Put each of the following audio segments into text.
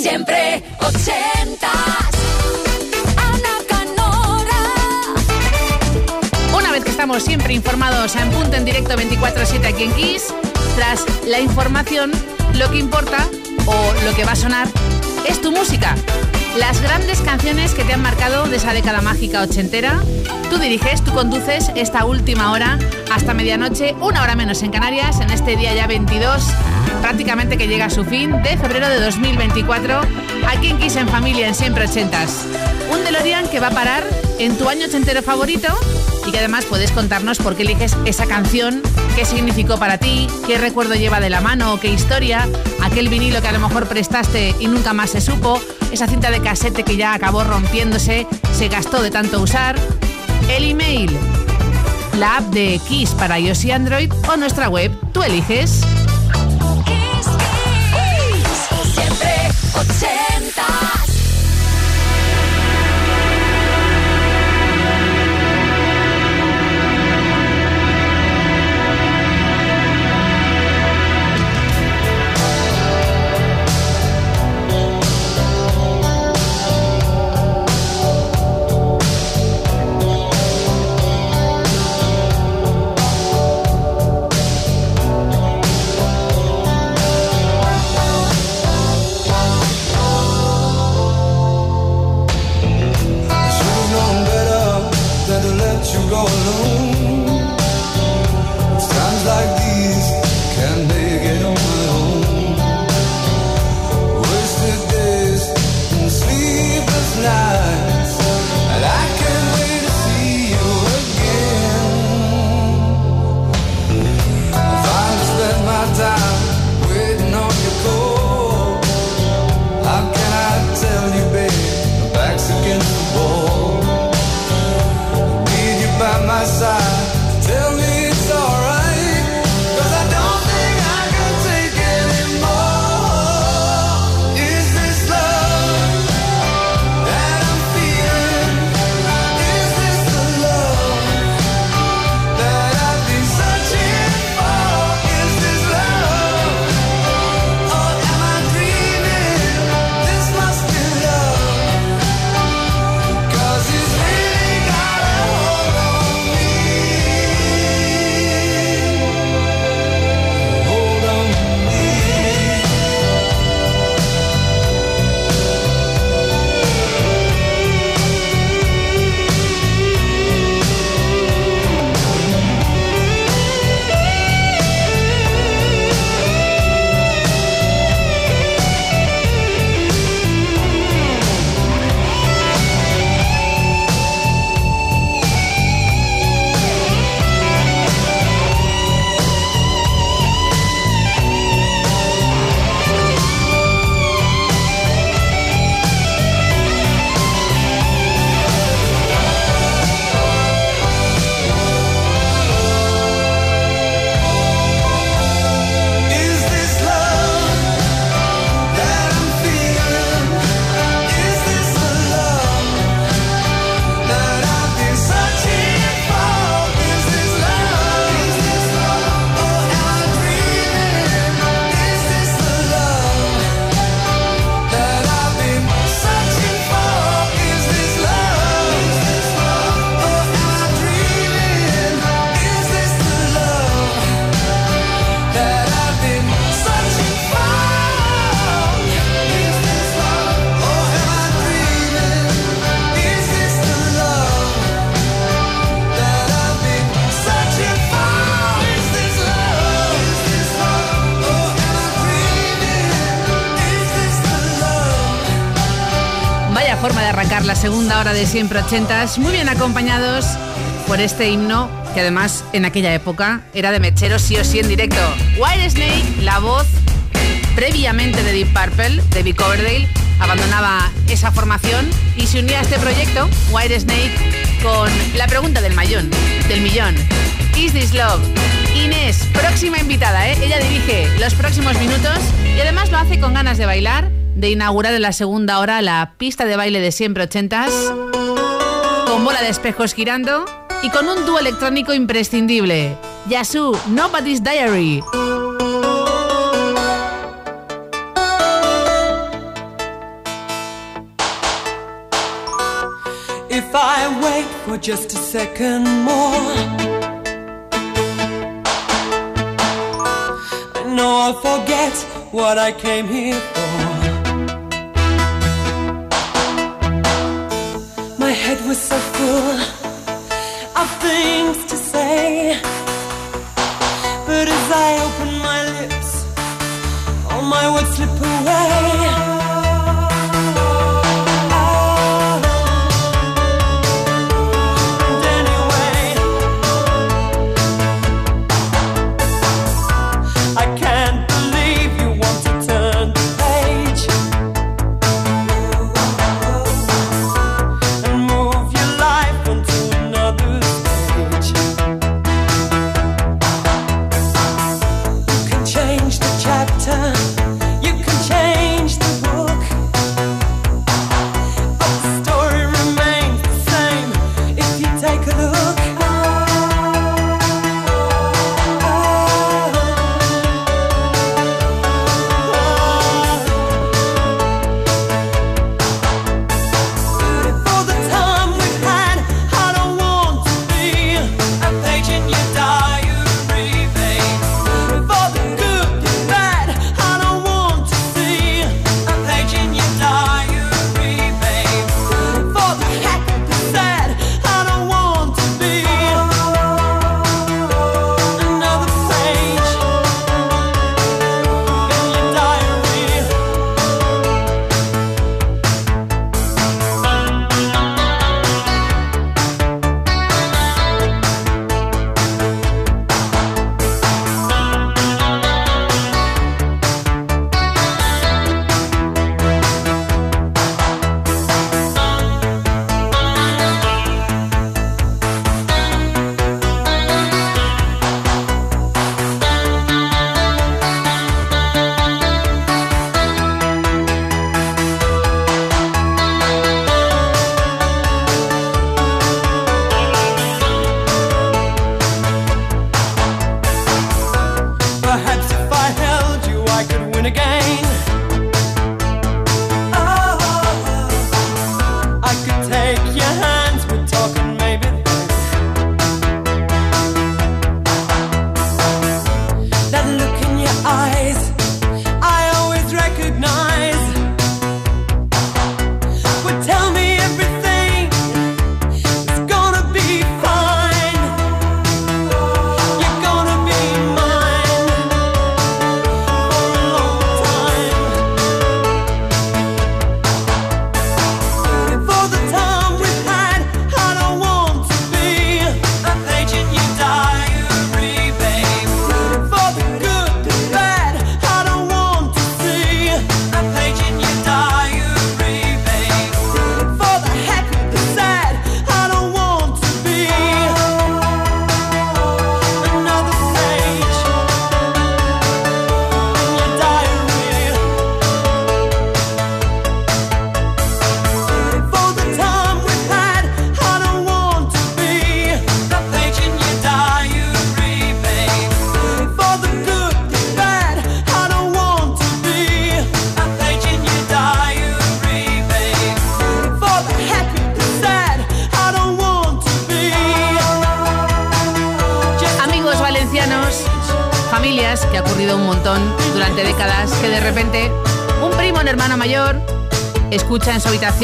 Siempre ochentas. Ana Canora. Una vez que estamos siempre informados en punto en directo 24-7 aquí en Kiss, tras la información, lo que importa o lo que va a sonar es tu música. Las grandes canciones que te han marcado de esa década mágica ochentera. Tú diriges, tú conduces esta última hora hasta medianoche, una hora menos en Canarias, en este día ya 22, prácticamente que llega a su fin, de febrero de 2024, aquí en Kiss en Familia, en Siempre Ochentas. Un DeLorean que va a parar en tu año ochentero favorito y que además puedes contarnos por qué eliges esa canción, qué significó para ti, qué recuerdo lleva de la mano qué historia, aquel vinilo que a lo mejor prestaste y nunca más se supo, esa cinta de casete que ya acabó rompiéndose, se gastó de tanto usar, el email, la app de Kiss para iOS y Android o nuestra web, tú eliges. Siempre segunda hora de siempre ochentas, muy bien acompañados por este himno que además en aquella época era de mechero sí o sí en directo. White Snake, la voz previamente de Deep Purple, David Coverdale, abandonaba esa formación y se unía a este proyecto, White Snake, con la pregunta del mayón, del millón. Is this love? Inés, próxima invitada, ¿eh? Ella dirige los próximos minutos y además lo hace con ganas de bailar, de inaugurar en la segunda hora la pista de baile de siempre ochentas, con bola de espejos girando y con un dúo electrónico imprescindible, Yasu Nobody's Diary. If I'll forget what I came here for. so full of things to say. But as I open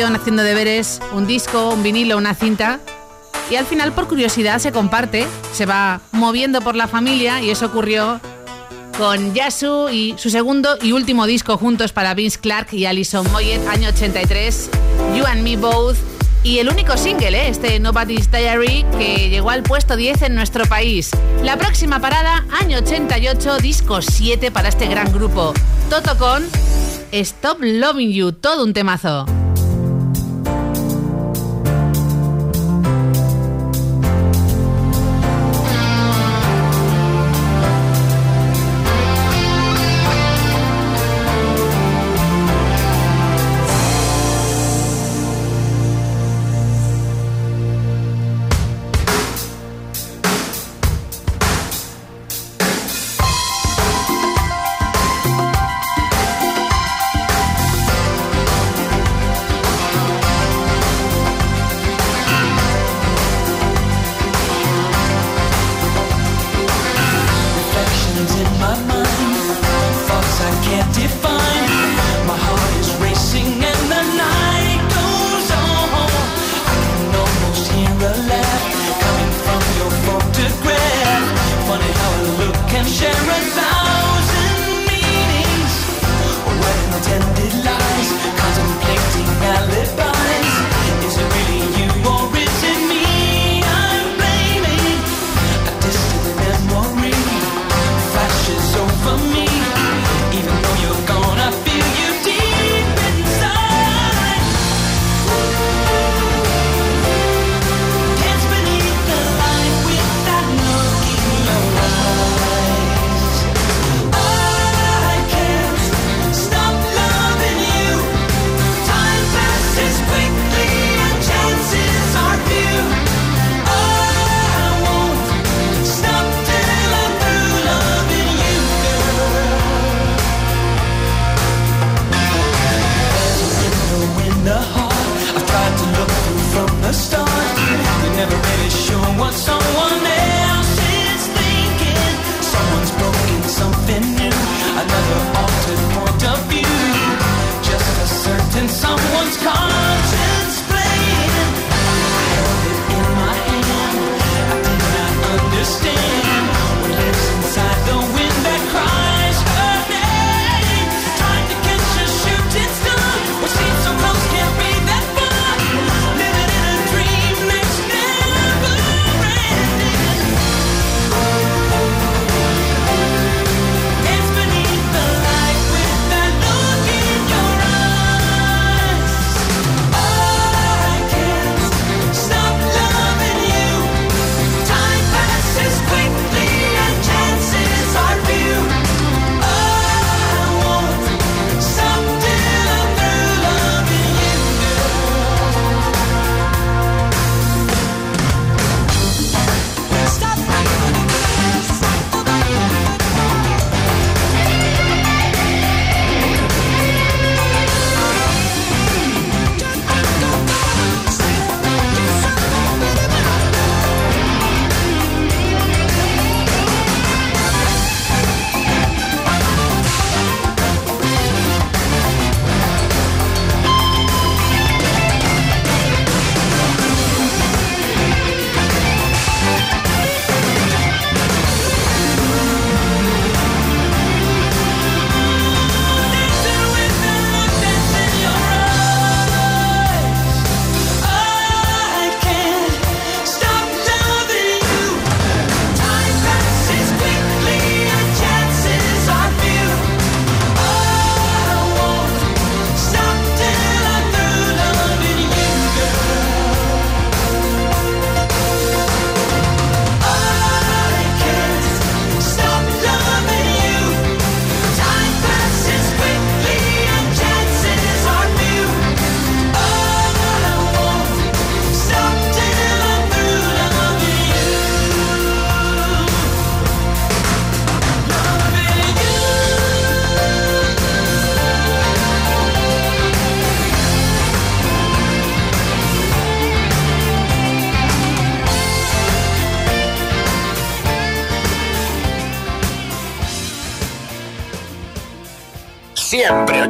haciendo deberes, un disco, un vinilo, una cinta. Y al final, por curiosidad, se comparte, se va moviendo por la familia y eso ocurrió con Yasu y su segundo y último disco juntos para Vince Clark y Alison Moyet, año 83, You and Me Both. Y el único single, ¿eh? este Nobody's Diary, que llegó al puesto 10 en nuestro país. La próxima parada, año 88, disco 7 para este gran grupo. Toto con Stop Loving You, todo un temazo.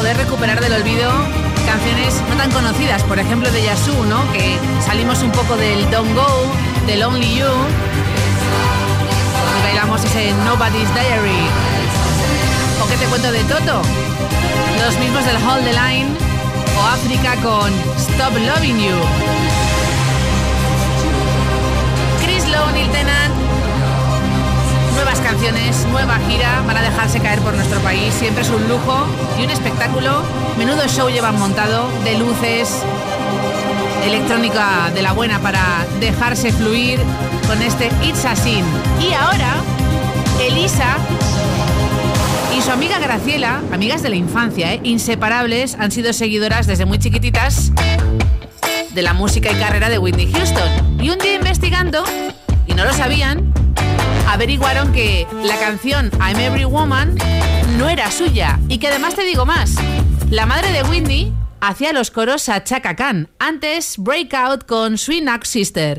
Poder recuperar del olvido canciones no tan conocidas, por ejemplo de Yasu, ¿no? Que salimos un poco del Don't Go, del Only You y bailamos ese Nobody's Diary. ¿O qué te cuento de Toto? Los mismos del Hold the Line o África con Stop Loving You. Chris Lowe, Neil Nuevas canciones, nueva gira, van a dejarse caer por nuestro país. Siempre es un lujo y un espectáculo. Menudo show llevan montado de luces, electrónica de la buena para dejarse fluir con este It's a Sin. Y ahora, Elisa y su amiga Graciela, amigas de la infancia, ¿eh? inseparables, han sido seguidoras desde muy chiquititas de la música y carrera de Whitney Houston. Y un día investigando, y no lo sabían, averiguaron que la canción I'm Every Woman no era suya y que además te digo más, la madre de Whitney hacía los coros a Chaka Khan, antes Breakout con Sweet Knock Sister.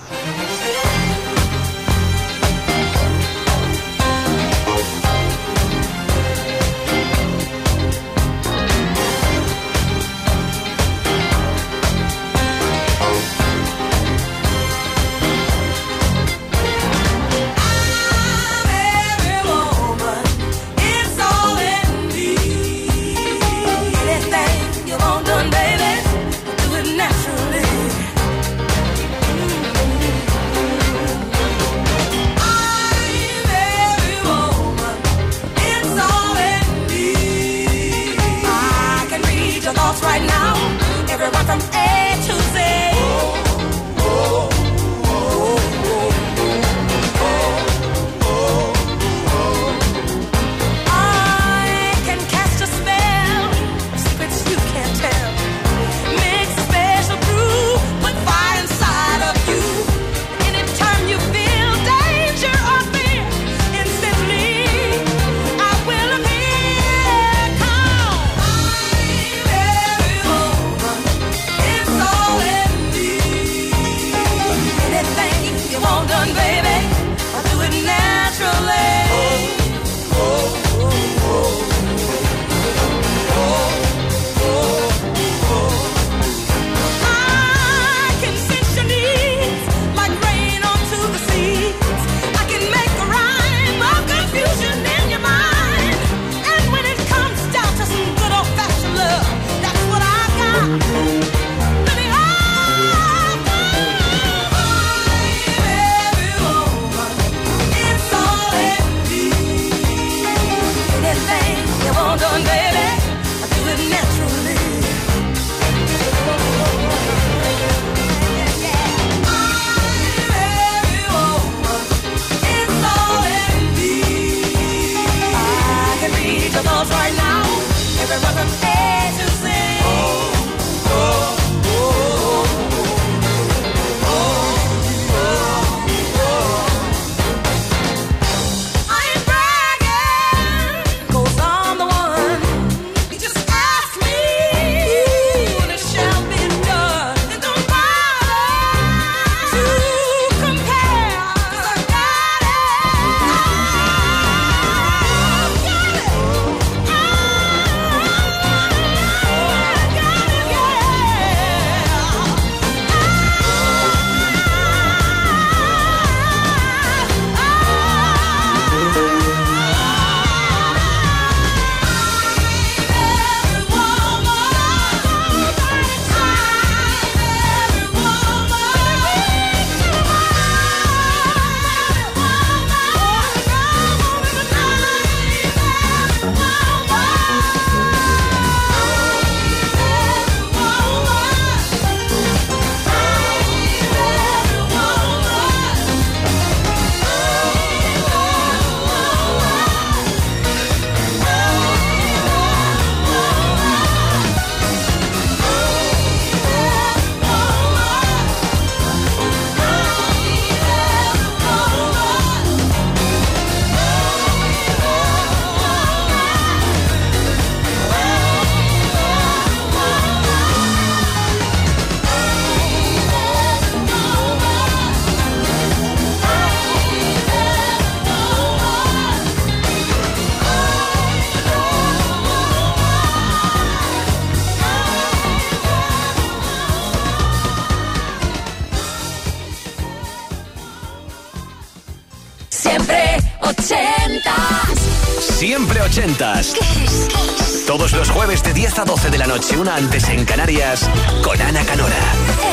Jueves de 10 a 12 de la noche, una antes en Canarias, con Ana Canora.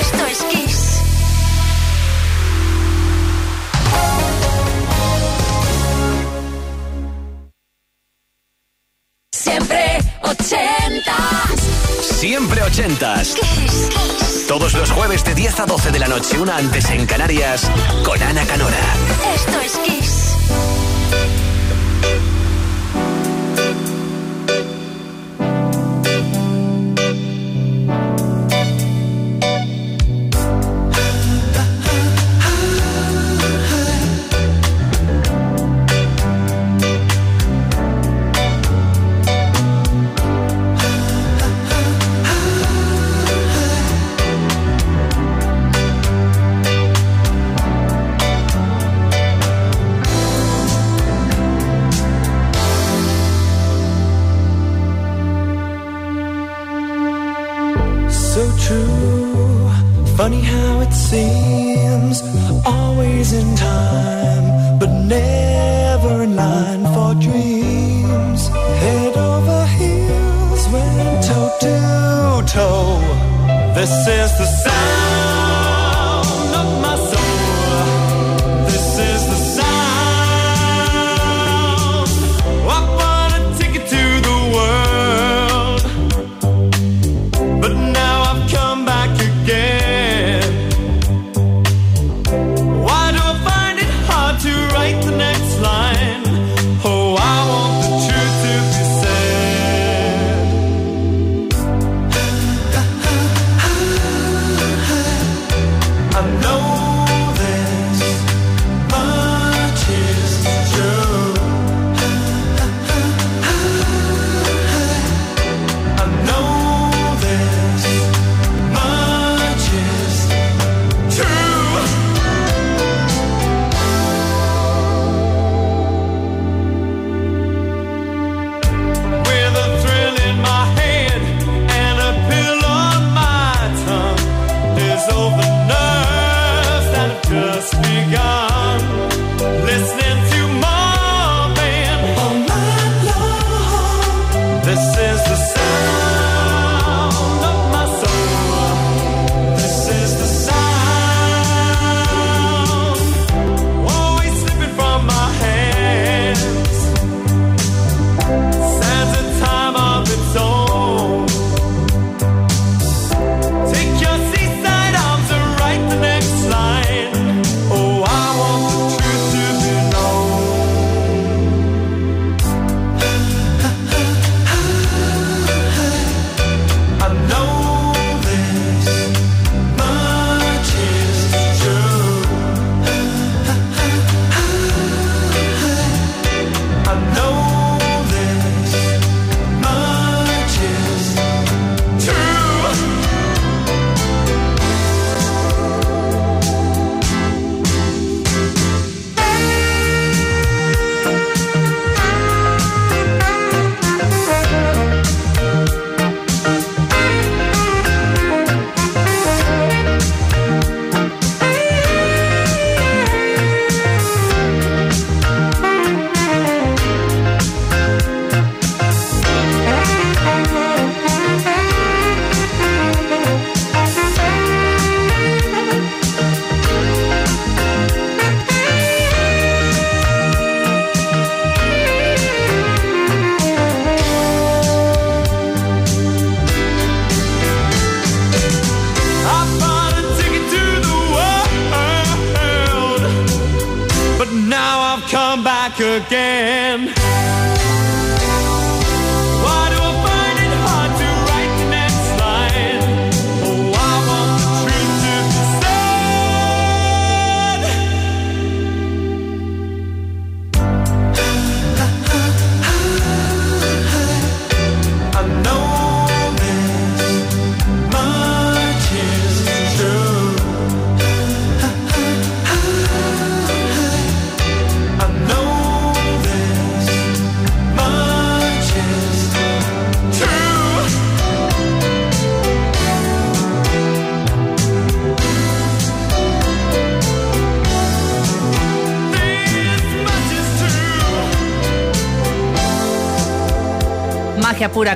Esto es Kiss. Siempre ochentas. Siempre ochentas. Kiss, Kiss. Todos los jueves de 10 a 12 de la noche, una antes en Canarias, con Ana Canora. Esto es Kiss.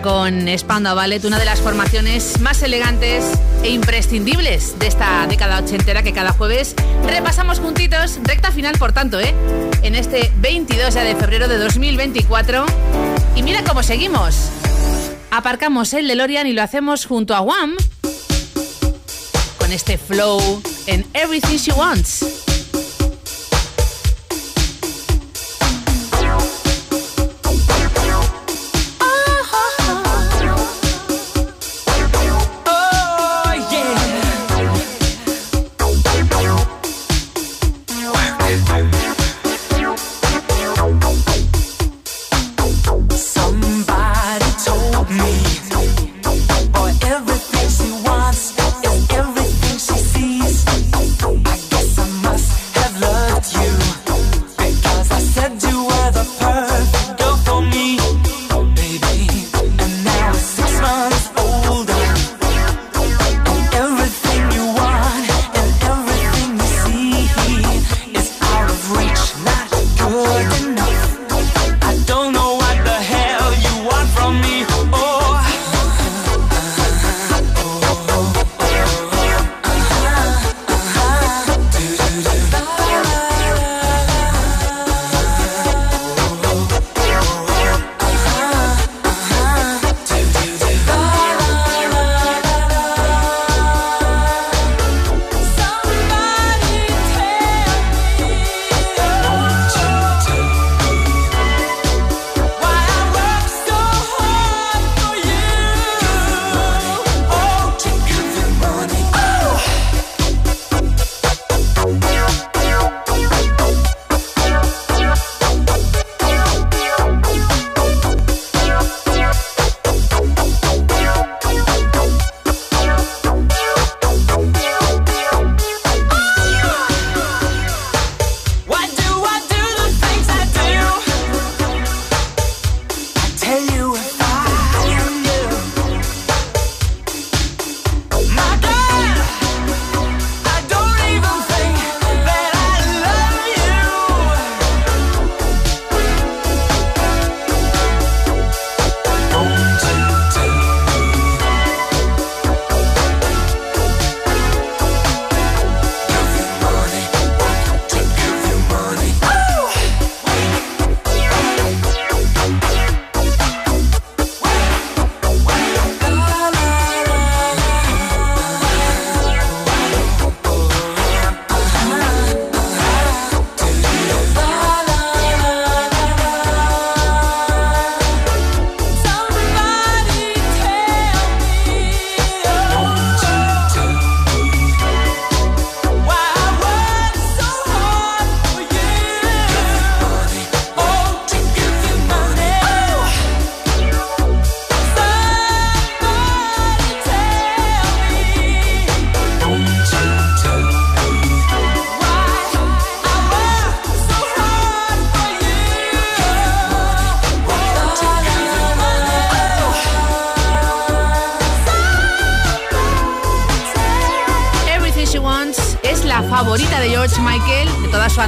con Spandau Ballet, una de las formaciones más elegantes e imprescindibles de esta década ochentera que cada jueves repasamos juntitos, recta final por tanto, ¿eh? en este 22 de febrero de 2024. Y mira cómo seguimos. Aparcamos el DeLorean y lo hacemos junto a Wham con este flow en Everything She Wants.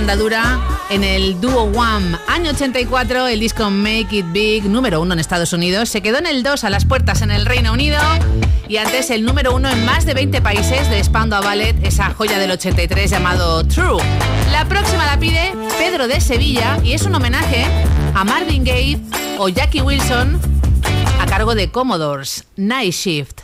andadura en el dúo One. Año 84, el disco Make It Big, número uno en Estados Unidos, se quedó en el 2 a las puertas en el Reino Unido y antes el número uno en más de 20 países de Spandau Ballet, esa joya del 83 llamado True. La próxima la pide Pedro de Sevilla y es un homenaje a Marvin Gaye o Jackie Wilson a cargo de Commodores, Night Shift.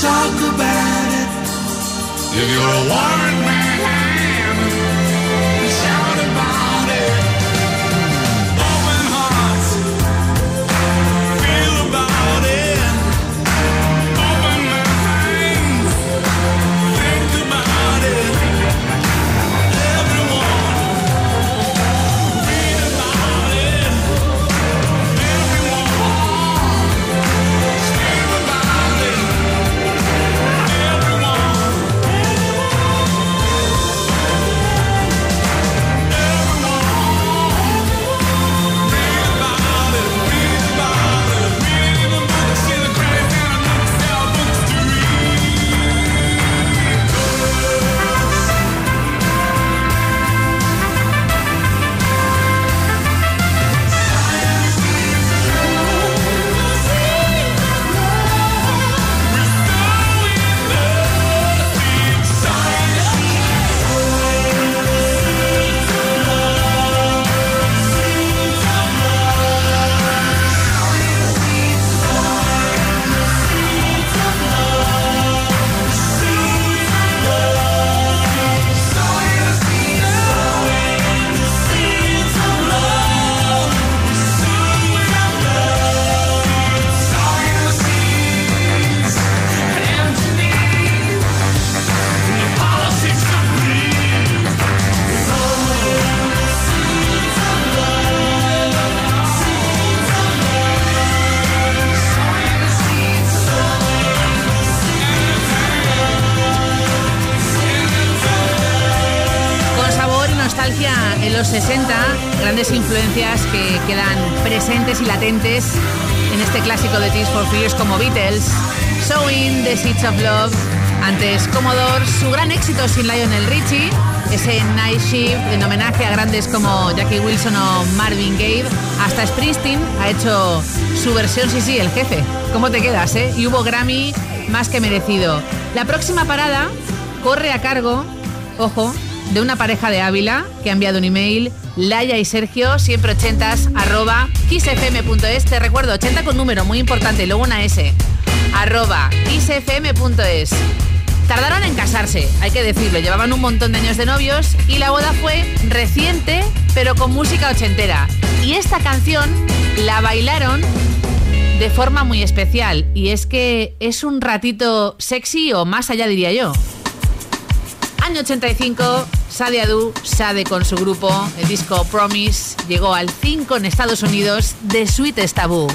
Talk about it. If you're a one man, los 60, grandes influencias que quedan presentes y latentes en este clásico de Tears for Fears como Beatles, Sowing the Seeds of Love, antes Commodore, su gran éxito sin Lionel Richie, ese Night Shift en homenaje a grandes como Jackie Wilson o Marvin Gaye, hasta Springsteen ha hecho su versión, sí, sí, el jefe. ¿Cómo te quedas, eh? Y hubo Grammy más que merecido. La próxima parada corre a cargo, ojo, de una pareja de Ávila que ha enviado un email, Laia y Sergio, siempre ochentas, arroba kissfm.es. Te recuerdo, 80 con número, muy importante, luego una S, arroba kissfm.es. Tardaron en casarse, hay que decirlo, llevaban un montón de años de novios y la boda fue reciente, pero con música ochentera. Y esta canción la bailaron de forma muy especial, y es que es un ratito sexy o más allá diría yo. Año 85, Sadia Du, Sade con su grupo, el disco Promise, llegó al 5 en Estados Unidos de Sweet Taboo.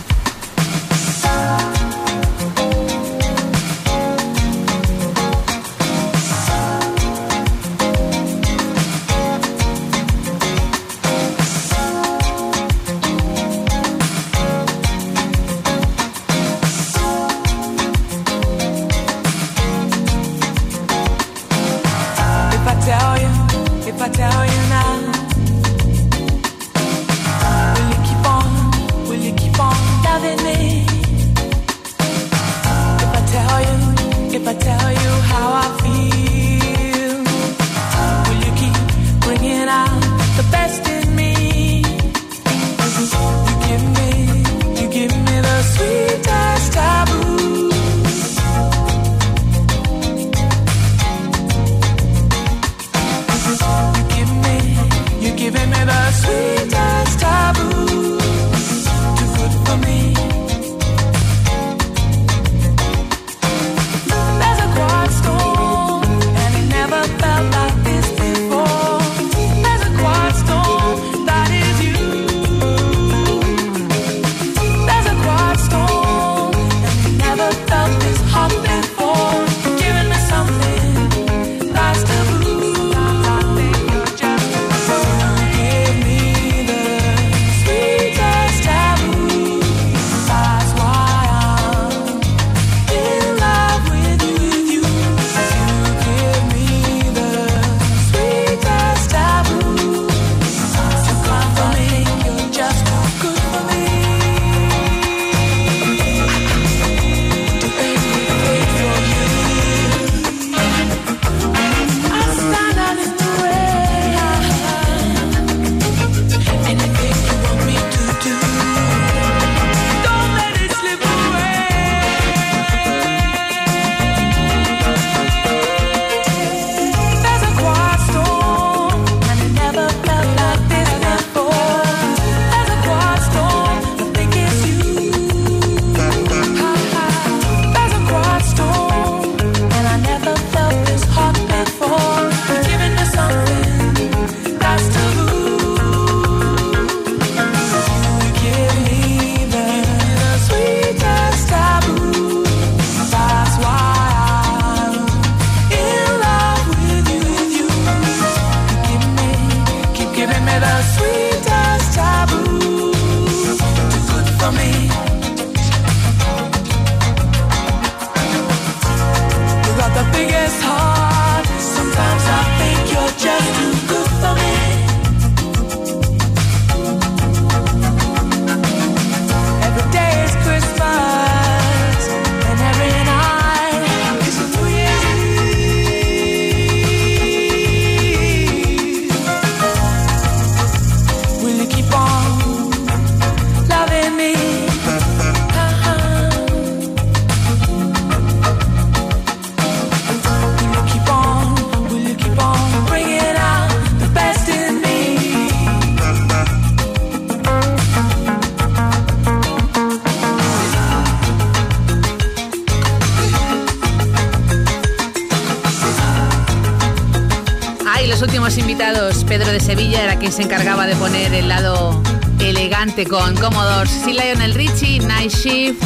Teníamos invitados. Pedro de Sevilla era quien se encargaba de poner el lado elegante con Commodores. Sí, Lionel Richie, Night Shift.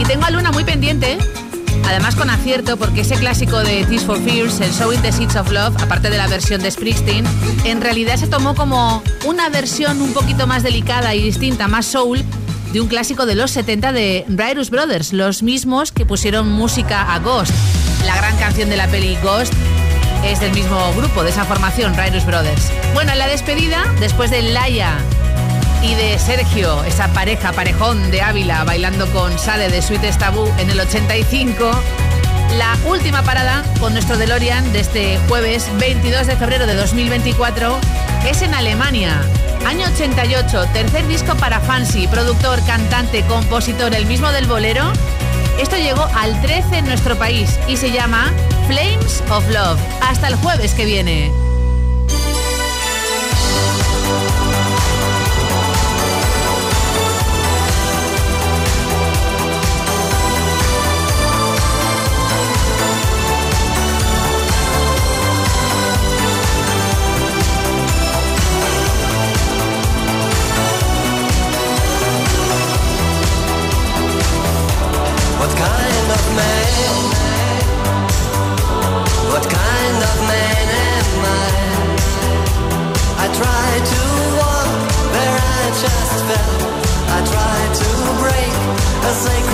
Y tengo a Luna muy pendiente. Además con acierto porque ese clásico de Tears for Fears, el Showing the Seeds of Love, aparte de la versión de Springsteen, en realidad se tomó como una versión un poquito más delicada y distinta, más soul, de un clásico de los 70 de Bryus Brothers, los mismos que pusieron música a Ghost. La gran canción de la peli Ghost es del mismo grupo, de esa formación, Bryus Brothers. Bueno, en la despedida, después de Laia y de Sergio, esa pareja, parejón de Ávila, bailando con Sade de Sweet Tabú en el 85. La última parada con nuestro DeLorean de este jueves 22 de febrero de 2024 es en Alemania. Año 88, tercer disco para Fancy, productor, cantante, compositor, el mismo del bolero. Esto llegó al 13 en nuestro país y se llama Flames of Love. Hasta el jueves que viene. A sacred